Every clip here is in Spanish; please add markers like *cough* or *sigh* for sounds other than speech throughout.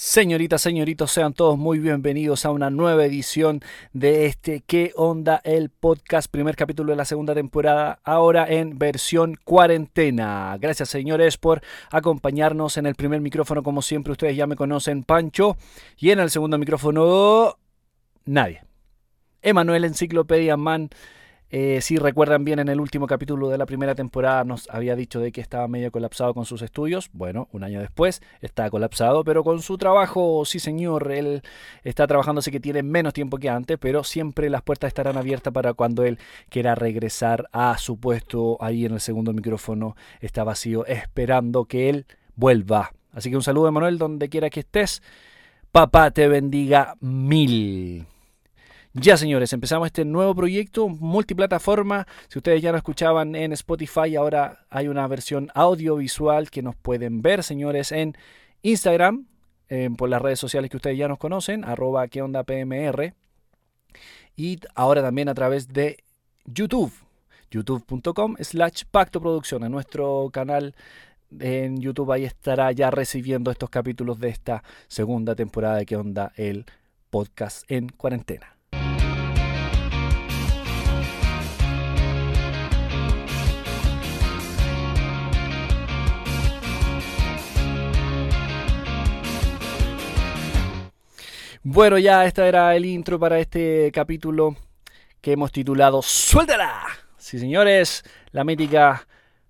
Señoritas, señoritos, sean todos muy bienvenidos a una nueva edición de este ¿Qué onda? El podcast, primer capítulo de la segunda temporada, ahora en versión cuarentena. Gracias, señores, por acompañarnos en el primer micrófono, como siempre, ustedes ya me conocen, Pancho, y en el segundo micrófono, nadie. Emanuel Enciclopedia Man eh, si recuerdan bien, en el último capítulo de la primera temporada nos había dicho de que estaba medio colapsado con sus estudios. Bueno, un año después está colapsado, pero con su trabajo, sí señor, él está trabajando, así que tiene menos tiempo que antes, pero siempre las puertas estarán abiertas para cuando él quiera regresar a su puesto ahí en el segundo micrófono. Está vacío, esperando que él vuelva. Así que un saludo, Manuel, donde quiera que estés. Papá te bendiga mil. Ya señores, empezamos este nuevo proyecto multiplataforma. Si ustedes ya lo escuchaban en Spotify, ahora hay una versión audiovisual que nos pueden ver, señores, en Instagram, por las redes sociales que ustedes ya nos conocen, arroba que onda PMR. Y ahora también a través de YouTube, youtube.com slash pacto producción. En nuestro canal en YouTube ahí estará ya recibiendo estos capítulos de esta segunda temporada de que onda el podcast en cuarentena. Bueno, ya este era el intro para este capítulo que hemos titulado ¡Suéltala! Sí, señores, la mítica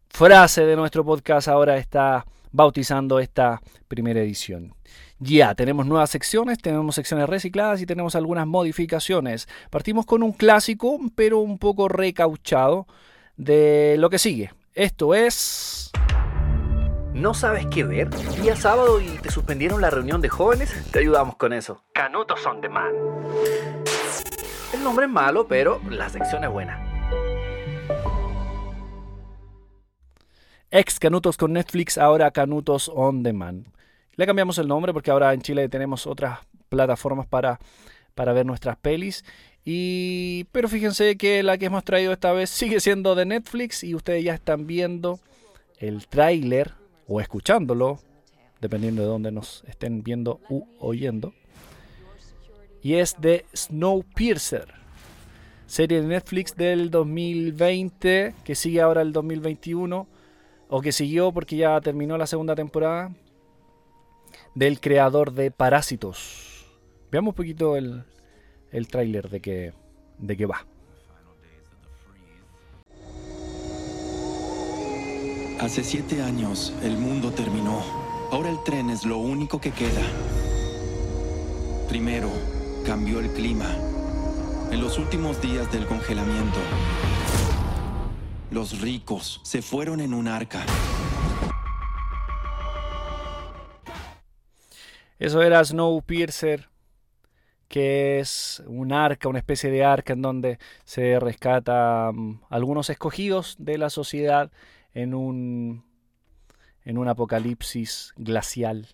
frase de nuestro podcast ahora está bautizando esta primera edición. Ya, tenemos nuevas secciones, tenemos secciones recicladas y tenemos algunas modificaciones. Partimos con un clásico, pero un poco recauchado de lo que sigue. Esto es... ¿No sabes qué ver? Día sábado y te suspendieron la reunión de jóvenes. Te ayudamos con eso. Canutos on Demand. El nombre es malo, pero la sección es buena. Ex Canutos con Netflix, ahora Canutos on Demand. Le cambiamos el nombre porque ahora en Chile tenemos otras plataformas para, para ver nuestras pelis. Y, pero fíjense que la que hemos traído esta vez sigue siendo de Netflix y ustedes ya están viendo el tráiler o escuchándolo, dependiendo de dónde nos estén viendo u oyendo. Y es de Snowpiercer, serie de Netflix del 2020, que sigue ahora el 2021, o que siguió porque ya terminó la segunda temporada, del creador de Parásitos. Veamos un poquito el, el tráiler de que, de que va. Hace siete años el mundo terminó. Ahora el tren es lo único que queda. Primero, cambió el clima. En los últimos días del congelamiento, los ricos se fueron en un arca. Eso era Snowpiercer, que es un arca, una especie de arca en donde se rescatan algunos escogidos de la sociedad en un, en un apocalipsis glacial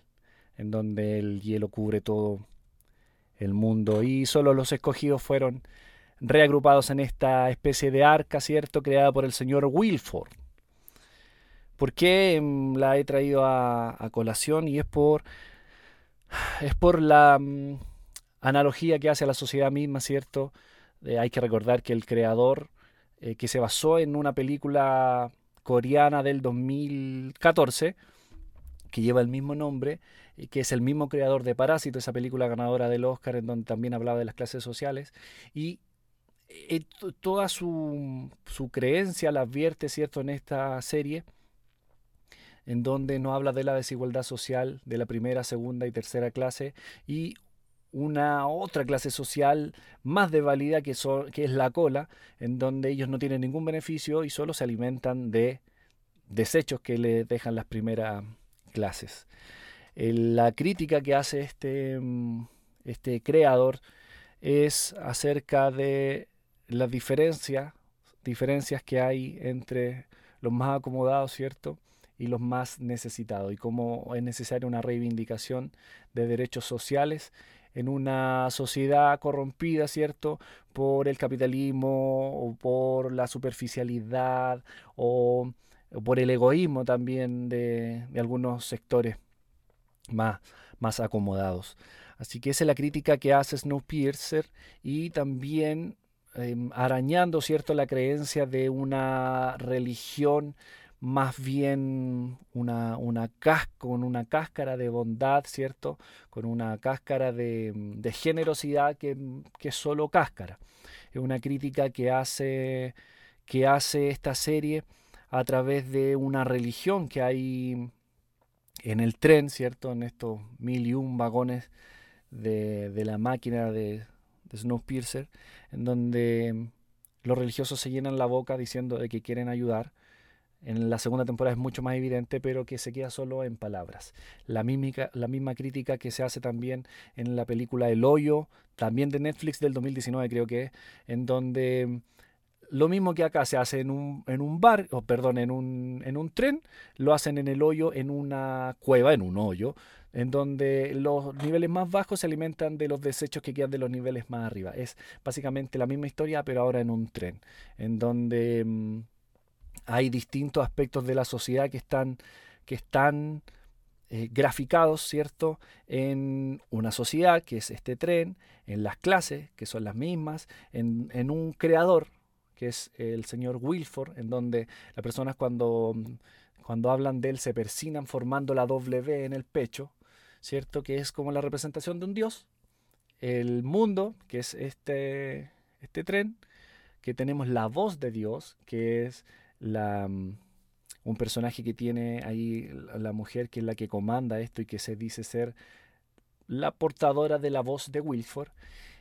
en donde el hielo cubre todo el mundo y solo los escogidos fueron reagrupados en esta especie de arca, ¿cierto?, creada por el señor Wilford. ¿Por qué mm, la he traído a, colación? Y es por, es por la mm, analogía que hace a la sociedad misma, ¿cierto? Eh, hay que recordar que el creador, eh, que se basó en una película coreana del 2014 que lleva el mismo nombre, y que es el mismo creador de Parásito, esa película ganadora del Oscar, en donde también hablaba de las clases sociales, y eh, toda su, su, creencia la advierte, ¿cierto?, en esta serie, en donde no habla de la desigualdad social de la primera, segunda y tercera clase, y una otra clase social más de válida que, que es la cola, en donde ellos no tienen ningún beneficio y solo se alimentan de desechos que le dejan las primeras clases. La crítica que hace este, mm, este creador es acerca de las diferencias, diferencias que hay entre los más acomodados, ¿cierto? y los más necesitados y cómo es necesaria una reivindicación de derechos sociales en una sociedad corrompida, ¿cierto? Por el capitalismo o por la superficialidad o, por el egoísmo también de, algunos sectores más, más acomodados. Así que esa es la crítica que hace Snowpiercer y también em, arañando, ¿cierto?, la creencia de una religión más bien una, una con una cáscara de bondad, ¿cierto? Con una cáscara de, de generosidad que, que, es solo cáscara. Es una crítica que hace, que hace esta serie a través de una religión que hay en el tren, ¿cierto? En estos mil y un vagones de, de la máquina de, de Snowpiercer, en donde los religiosos se llenan la boca diciendo de que quieren ayudar, en la segunda temporada es mucho más evidente, pero que se queda solo en palabras. La, la misma crítica que se hace también en la película El Hoyo, también de Netflix del 2019 creo que es, en donde lo mismo que acá se hace en un, en un bar, o perdón, en un, en un tren, lo hacen en el hoyo, en una cueva, en un hoyo, en donde los niveles más bajos se alimentan de los desechos que quedan de los niveles más arriba. Es básicamente la misma historia, pero ahora en un tren, en donde... Mm, hay distintos aspectos de la sociedad que están, que están eh, graficados, ¿cierto? En una sociedad, que es este tren, en las clases, que son las mismas, en, en un creador, que es el señor Wilford, en donde las personas cuando, cuando hablan de él se persinan formando la W en el pecho, ¿cierto? Que es como la representación de un dios. El mundo, que es este, este tren, que tenemos la voz de Dios, que es mm, un personaje que tiene ahí la mujer que es la que comanda esto y que se dice ser la portadora de la voz de Wilford.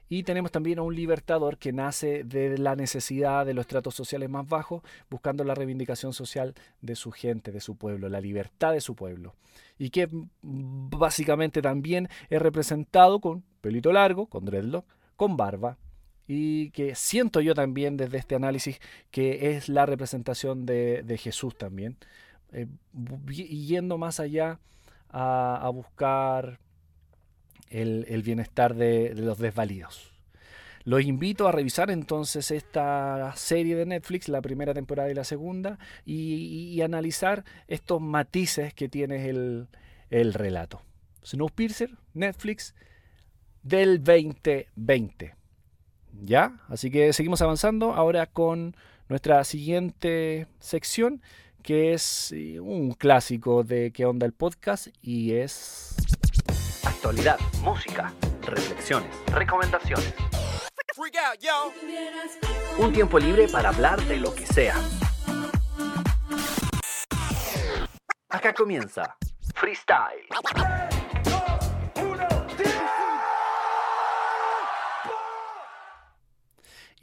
Y tenemos también a un libertador que nace de la necesidad de los tratos sociales más bajos, buscando la reivindicación social de su gente, de su pueblo, la libertad de su pueblo. Y que mm, básicamente también es representado con pelito largo, con dreadlock, con barba, y que siento yo también desde este análisis que es la representación de, Jesús también, eh, yendo más allá a, buscar el, bienestar de, los desvalidos. Los invito a revisar entonces esta serie de Netflix, la primera temporada y la segunda, y, analizar estos matices que tiene el, el relato. Snowpiercer, Netflix, del 2020. ¿Ya? Así que seguimos avanzando ahora con nuestra siguiente sección, que es eh, un clásico de ¿Qué onda el podcast? Y es... Actualidad, música, reflexiones, recomendaciones. Un tiempo libre para hablar de lo que sea. Acá comienza Freestyle.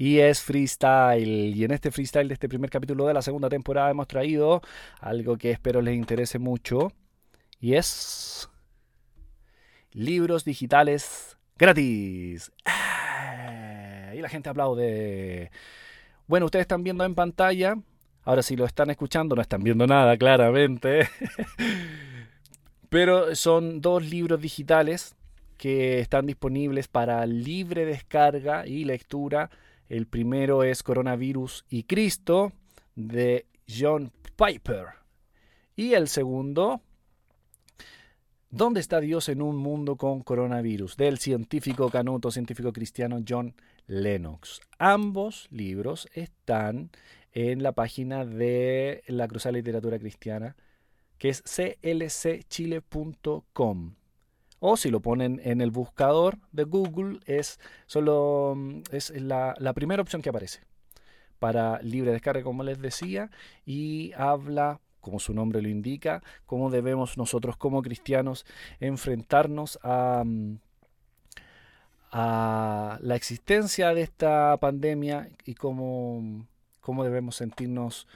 Y es freestyle. Y en este freestyle de este primer capítulo de la segunda temporada hemos traído algo que espero les interese mucho y es libros digitales gratis. ¡Ah! Y la gente aplaude. Bueno, ustedes están viendo en pantalla. Ahora si lo están escuchando no están viendo nada, claramente. *laughs* Pero son dos libros digitales que están disponibles para libre descarga y lectura el primero es Coronavirus y Cristo de John Piper. Y el segundo, ¿Dónde está Dios en un mundo con coronavirus? del científico canuto, científico cristiano John Lennox. Ambos libros están en la página de la Cruzada Literatura Cristiana, que es clcchile.com o si lo ponen en el buscador de Google es solo mm, es la, primera opción que aparece para libre descarga como les decía y habla como su nombre lo indica, cómo debemos nosotros como cristianos enfrentarnos a, mm, a la existencia de esta pandemia y cómo, cómo debemos sentirnos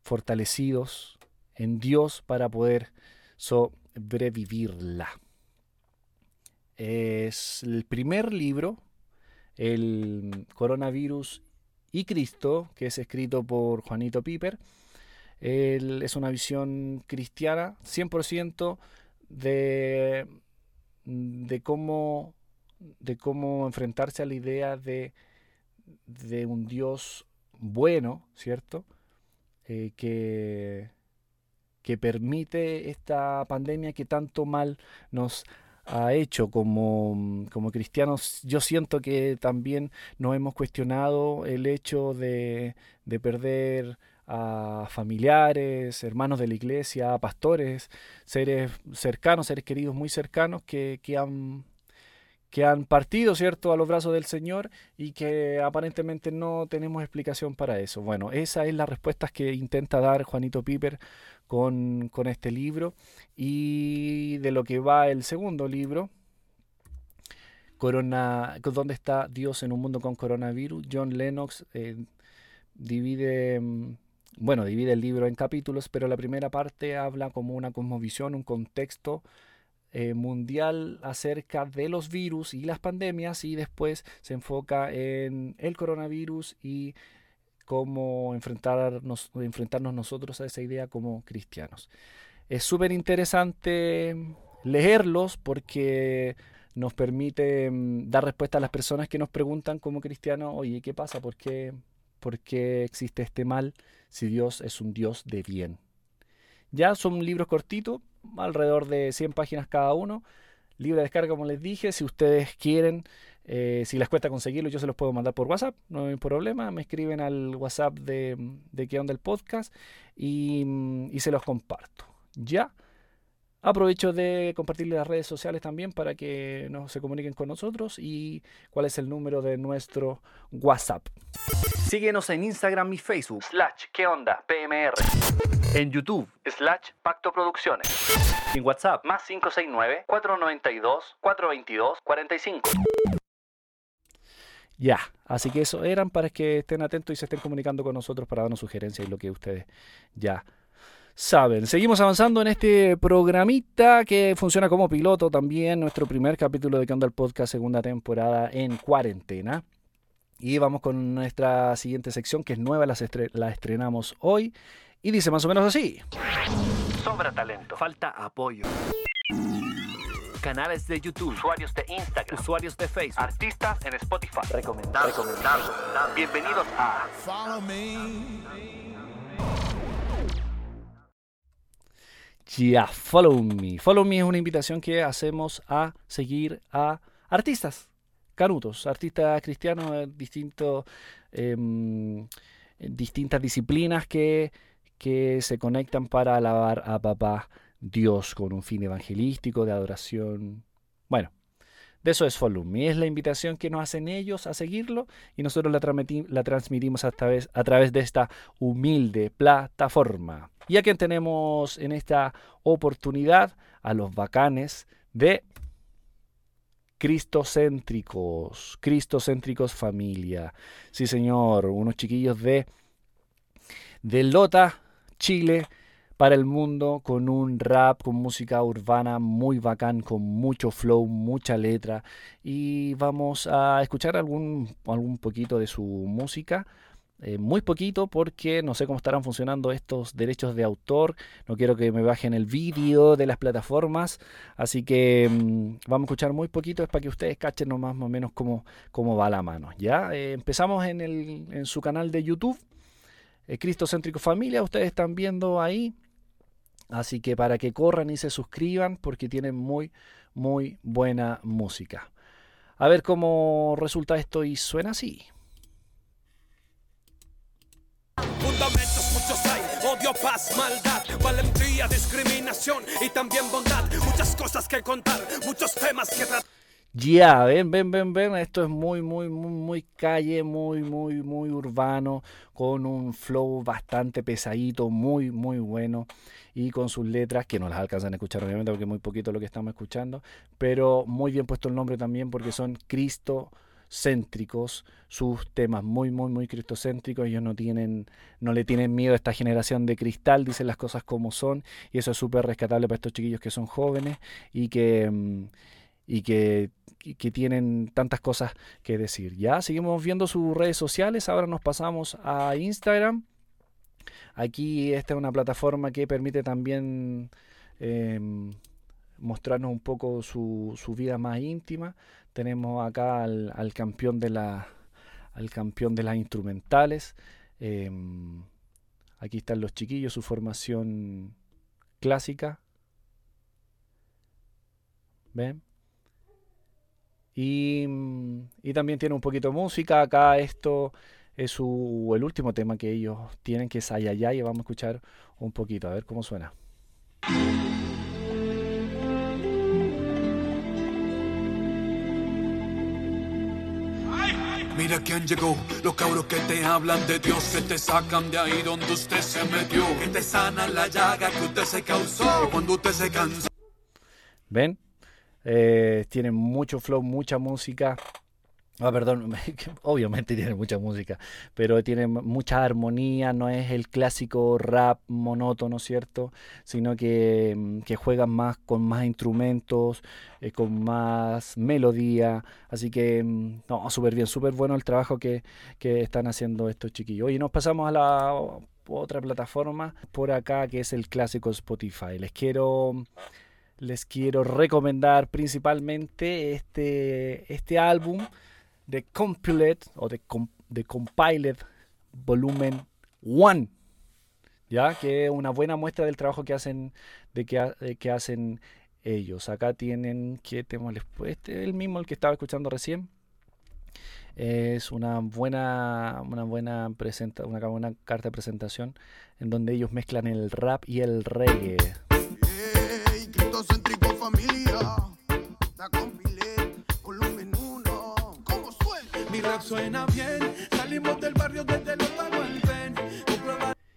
fortalecidos en Dios para poder sobrevivirla. Es el primer libro, El Coronavirus y Cristo, que es escrito por Juanito Piper. es una visión cristiana 100% de, de, cómo, de cómo enfrentarse a la idea de, de un Dios bueno, ¿cierto? Eh, que, que permite esta pandemia que tanto mal nos ha hecho como, como cristianos. Yo siento que también nos hemos cuestionado el hecho de, de perder a familiares, hermanos de la iglesia, pastores, seres cercanos, seres queridos muy cercanos que, que han que han partido, ¿cierto?, a los brazos del Señor y que aparentemente no tenemos explicación para eso. Bueno, esa es la respuesta que intenta dar Juanito Piper con, con este libro y de lo que va el segundo libro, Corona, ¿Dónde está Dios en un mundo con coronavirus? John Lennox eh, divide, mm, bueno, divide el libro en capítulos, pero la primera parte habla como una cosmovisión, un contexto eh, mundial acerca de los virus y las pandemias y después se enfoca en el coronavirus y cómo enfrentarnos, enfrentarnos nosotros a esa idea como cristianos. Es súper interesante leerlos porque nos permite mm, dar respuesta a las personas que nos preguntan como cristianos, oye, ¿qué pasa? ¿Por qué, ¿Por qué existe este mal si Dios es un Dios de bien? Ya son libros cortitos, alrededor de 100 páginas cada uno. Libre descarga, como les dije. Si ustedes quieren, eh, si les cuesta conseguirlo, yo se los puedo mandar por WhatsApp, no hay problema. Me escriben al WhatsApp de, de Onda el Podcast y, y se los comparto. Ya. Aprovecho de compartirles las redes sociales también para que no se comuniquen con nosotros y cuál es el número de nuestro WhatsApp. Síguenos en Instagram y Facebook, slash ¿Qué onda? PMR. En YouTube, slash Pacto Producciones. En WhatsApp, más 569-492-422-45. Ya, así que eso eran para que estén atentos y se estén comunicando con nosotros para darnos sugerencias y lo que ustedes ya saben. Seguimos avanzando en este programita que funciona como piloto también, nuestro primer capítulo de Candle Podcast, segunda temporada en cuarentena. Y vamos con nuestra siguiente sección que es nueva, la, la estrenamos hoy y dice más o menos así. Sobra talento, falta apoyo. Canales de YouTube, usuarios de Instagram, usuarios de Facebook, artistas en Spotify. Recomendado, recomendado. Bienvenidos a Follow Me. Ya, follow me. Follow me es una invitación que hacemos a seguir a artistas canutos, artistas cristianos de em, distintas disciplinas que, que se conectan para alabar a papá Dios con un fin evangelístico, de adoración. Bueno, de eso es Follow Me. Es la invitación que nos hacen ellos a seguirlo y nosotros la, la transmitimos a través, a través de esta humilde plataforma. Y a quien tenemos en esta oportunidad, a los bacanes de Cristocéntricos, Cristocéntricos familia. Sí, señor, unos chiquillos de, de Lota, Chile, para el mundo con un rap, con música urbana muy bacán, con mucho flow, mucha letra. Y vamos a escuchar algún, algún poquito de su música. Eh, muy poquito porque no sé cómo estarán funcionando estos derechos de autor. No quiero que me bajen el vídeo de las plataformas. Así que mm, vamos a escuchar muy poquito. Es para que ustedes cachen más o menos cómo, cómo va la mano. Ya eh, empezamos en, el, en su canal de YouTube. Eh, Cristocéntrico Familia. Ustedes están viendo ahí. Así que para que corran y se suscriban porque tienen muy, muy buena música. A ver cómo resulta esto y suena así. Paz, maldad, valentía, discriminación y también bondad. Muchas cosas que contar, muchos temas que tratar. Ya, ven, ven, ven, ven, esto es muy, muy, muy, muy calle, muy, muy, muy urbano, con un flow bastante pesadito, muy, muy bueno, y con sus letras, que no las alcanzan a escuchar obviamente porque es muy poquito lo que estamos escuchando, pero muy bien puesto el nombre también porque son Cristo céntricos, sus temas muy, muy, muy cristocéntricos, ellos no tienen, no le tienen miedo a esta generación de cristal, dicen las cosas como son, y eso es súper rescatable para estos chiquillos que son jóvenes y que, mm, y que, que tienen tantas cosas que decir. Ya seguimos viendo sus redes sociales, ahora nos pasamos a Instagram. Aquí esta es una plataforma que permite también em, mostrarnos un poco su, su vida más íntima. Tenemos acá al, campeón de la al campeón de las instrumentales. Em, aquí están los chiquillos, su formación clásica. ¿Ven? Y, mm, y, también tiene un poquito de música. Acá esto es su, el último tema que ellos tienen, que es Ayayay. Y vamos a escuchar un poquito, a ver cómo suena. Mira quién llegó, los cabros que te hablan de Dios, que te sacan de ahí donde usted se metió, que te sanan la llaga que usted se causó cuando usted se cansó. ¿Ven? Eh, tienen mucho flow, mucha música. Ah, perdón, *laughs* obviamente tiene mucha música, pero tiene mucha armonía, no es el clásico rap monótono, ¿cierto? Sino que, mm, que juegan más con más instrumentos, eh, con más melodía, así que, mm, no, súper bien, súper bueno el trabajo que, que están haciendo estos chiquillos. Y nos pasamos a la otra plataforma por acá que es el clásico Spotify. Les quiero les quiero recomendar principalmente este, este álbum de Compiled o de, de Compiled Volumen 1, ya que es una buena muestra del trabajo que hacen de que, que hacen ellos. Acá tienen que tenemos este el mismo el que estaba escuchando recién. Es una buena una buena presenta, una buena carta de presentación en donde ellos mezclan el rap y el reggae. Suena bien. Salimos del barrio desde los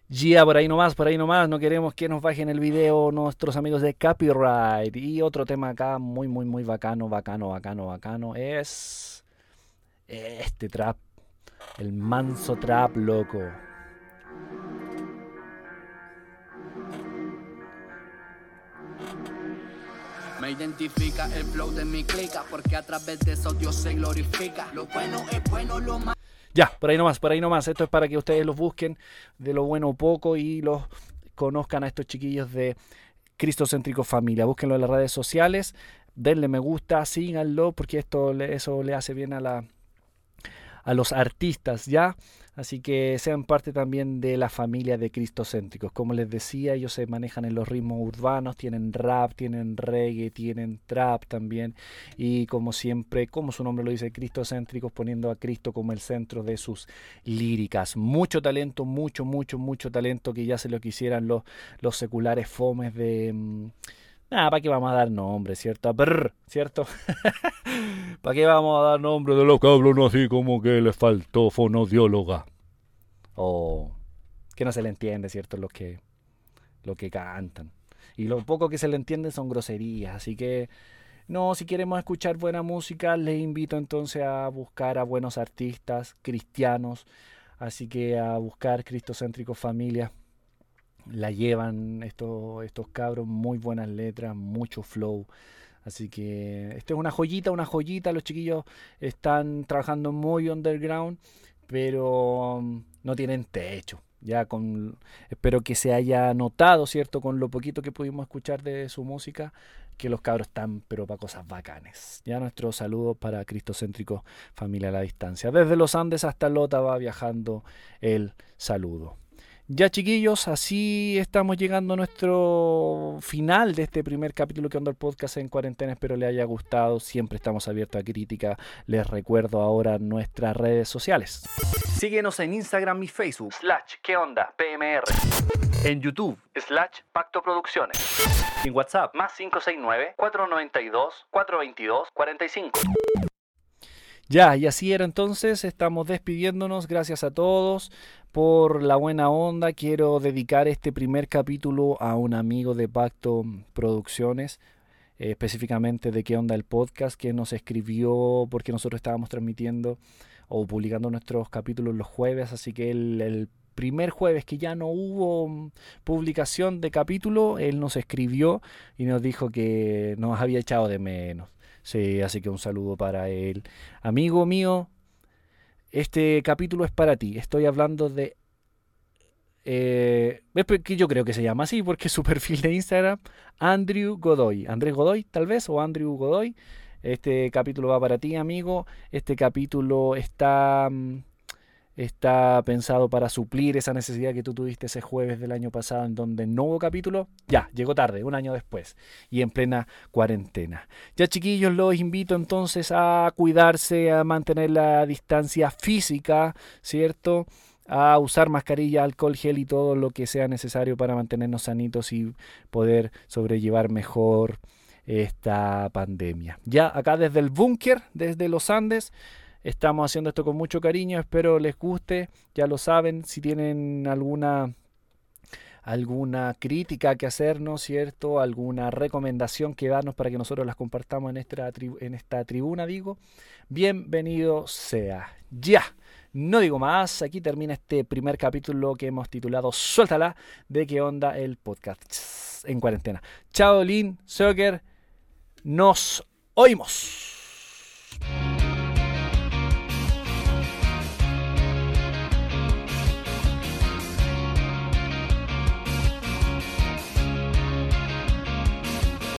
Gia, por ahí nomás, por ahí nomás. No queremos que nos bajen el video nuestros amigos de Copyright. Y otro tema acá muy, muy, muy bacano, bacano, bacano, bacano es este trap. El manso trap, loco. Me identifica el flow de mi clica, porque a través de eso Dios se glorifica. Lo bueno es bueno, lo malo. Ya, por ahí nomás, por ahí nomás. Esto es para que ustedes los busquen de lo bueno poco y los conozcan a estos chiquillos de Cristocéntrico Familia. Búsquenlo en las redes sociales, denle me gusta, síganlo, porque esto eso le hace bien a la a los artistas, ¿ya? Así que sean parte también de la familia de cristocéntricos. Como les decía, ellos se manejan en los ritmos urbanos, tienen rap, tienen reggae, tienen trap también. Y como siempre, como su nombre lo dice, cristocéntricos, poniendo a Cristo como el centro de sus líricas. Mucho talento, mucho, mucho, mucho talento que ya se lo quisieran los, los seculares fomes de... Mm, Ah, ¿para qué vamos a dar nombre, cierto? ¿cierto? *laughs* ¿Para qué vamos a dar nombre de los que así como que les faltó fonodióloga? O que no se le entiende, ¿cierto? Lo que, lo que cantan. Y lo poco que se le entiende son groserías. Así que, no, si queremos escuchar buena música, les invito entonces a buscar a buenos artistas cristianos. Así que a buscar Cristocéntrico Familia la llevan estos, estos cabros, muy buenas letras, mucho flow. Así que esto es una joyita, una joyita. Los chiquillos están trabajando muy underground, pero um, no tienen techo. Ya con espero que se haya notado, ¿cierto? Con lo poquito que pudimos escuchar de su música, que los cabros están, pero para cosas bacanes. Ya nuestro saludo para Cristocéntrico Familia a la Distancia. Desde los Andes hasta Lota va viajando el saludo. Ya chiquillos, así estamos llegando a nuestro final de este primer capítulo que anda el podcast en cuarentena. Espero les haya gustado. Siempre estamos abiertos a crítica. Les recuerdo ahora nuestras redes sociales. Síguenos en Instagram y Facebook, slash ¿Qué onda? PMR. En YouTube, slash Pacto Producciones. En WhatsApp, más 569-492-422-45. Ya, y así era entonces, estamos despidiéndonos, gracias a todos por la buena onda. Quiero dedicar este primer capítulo a un amigo de Pacto Producciones, eh, específicamente de qué onda el podcast, que nos escribió porque nosotros estábamos transmitiendo o publicando nuestros capítulos los jueves, así que el, el primer jueves que ya no hubo publicación de capítulo, él nos escribió y nos dijo que nos había echado de menos. Sí, así que un saludo para él. Amigo mío, este capítulo es para ti. Estoy hablando de... Eh, que yo creo que se llama así porque su *laughs* perfil de Instagram, Andrew Godoy. Andrés Godoy, tal vez, o Andrew Godoy. Este capítulo va para ti, amigo. Este capítulo está... Está pensado para suplir esa necesidad que tú tuviste ese jueves del año pasado en donde no hubo capítulo. Ya, llegó tarde, un año después y en plena cuarentena. Ya chiquillos, los invito entonces a cuidarse, a mantener la distancia física, ¿cierto? a usar mascarilla, alcohol, gel y todo lo que sea necesario para mantenernos sanitos y poder sobrellevar mejor esta pandemia. Ya acá desde el búnker, desde los Andes, Estamos haciendo esto con mucho cariño, espero les guste, ya lo saben, si tienen alguna alguna crítica que hacernos, ¿cierto? Alguna recomendación que darnos para que nosotros las compartamos en esta, en esta tribuna, digo, bienvenido sea. Ya, no digo más, aquí termina este primer capítulo que hemos titulado Suéltala de qué onda el podcast en cuarentena. Chao, Lin, Soccer, nos oímos.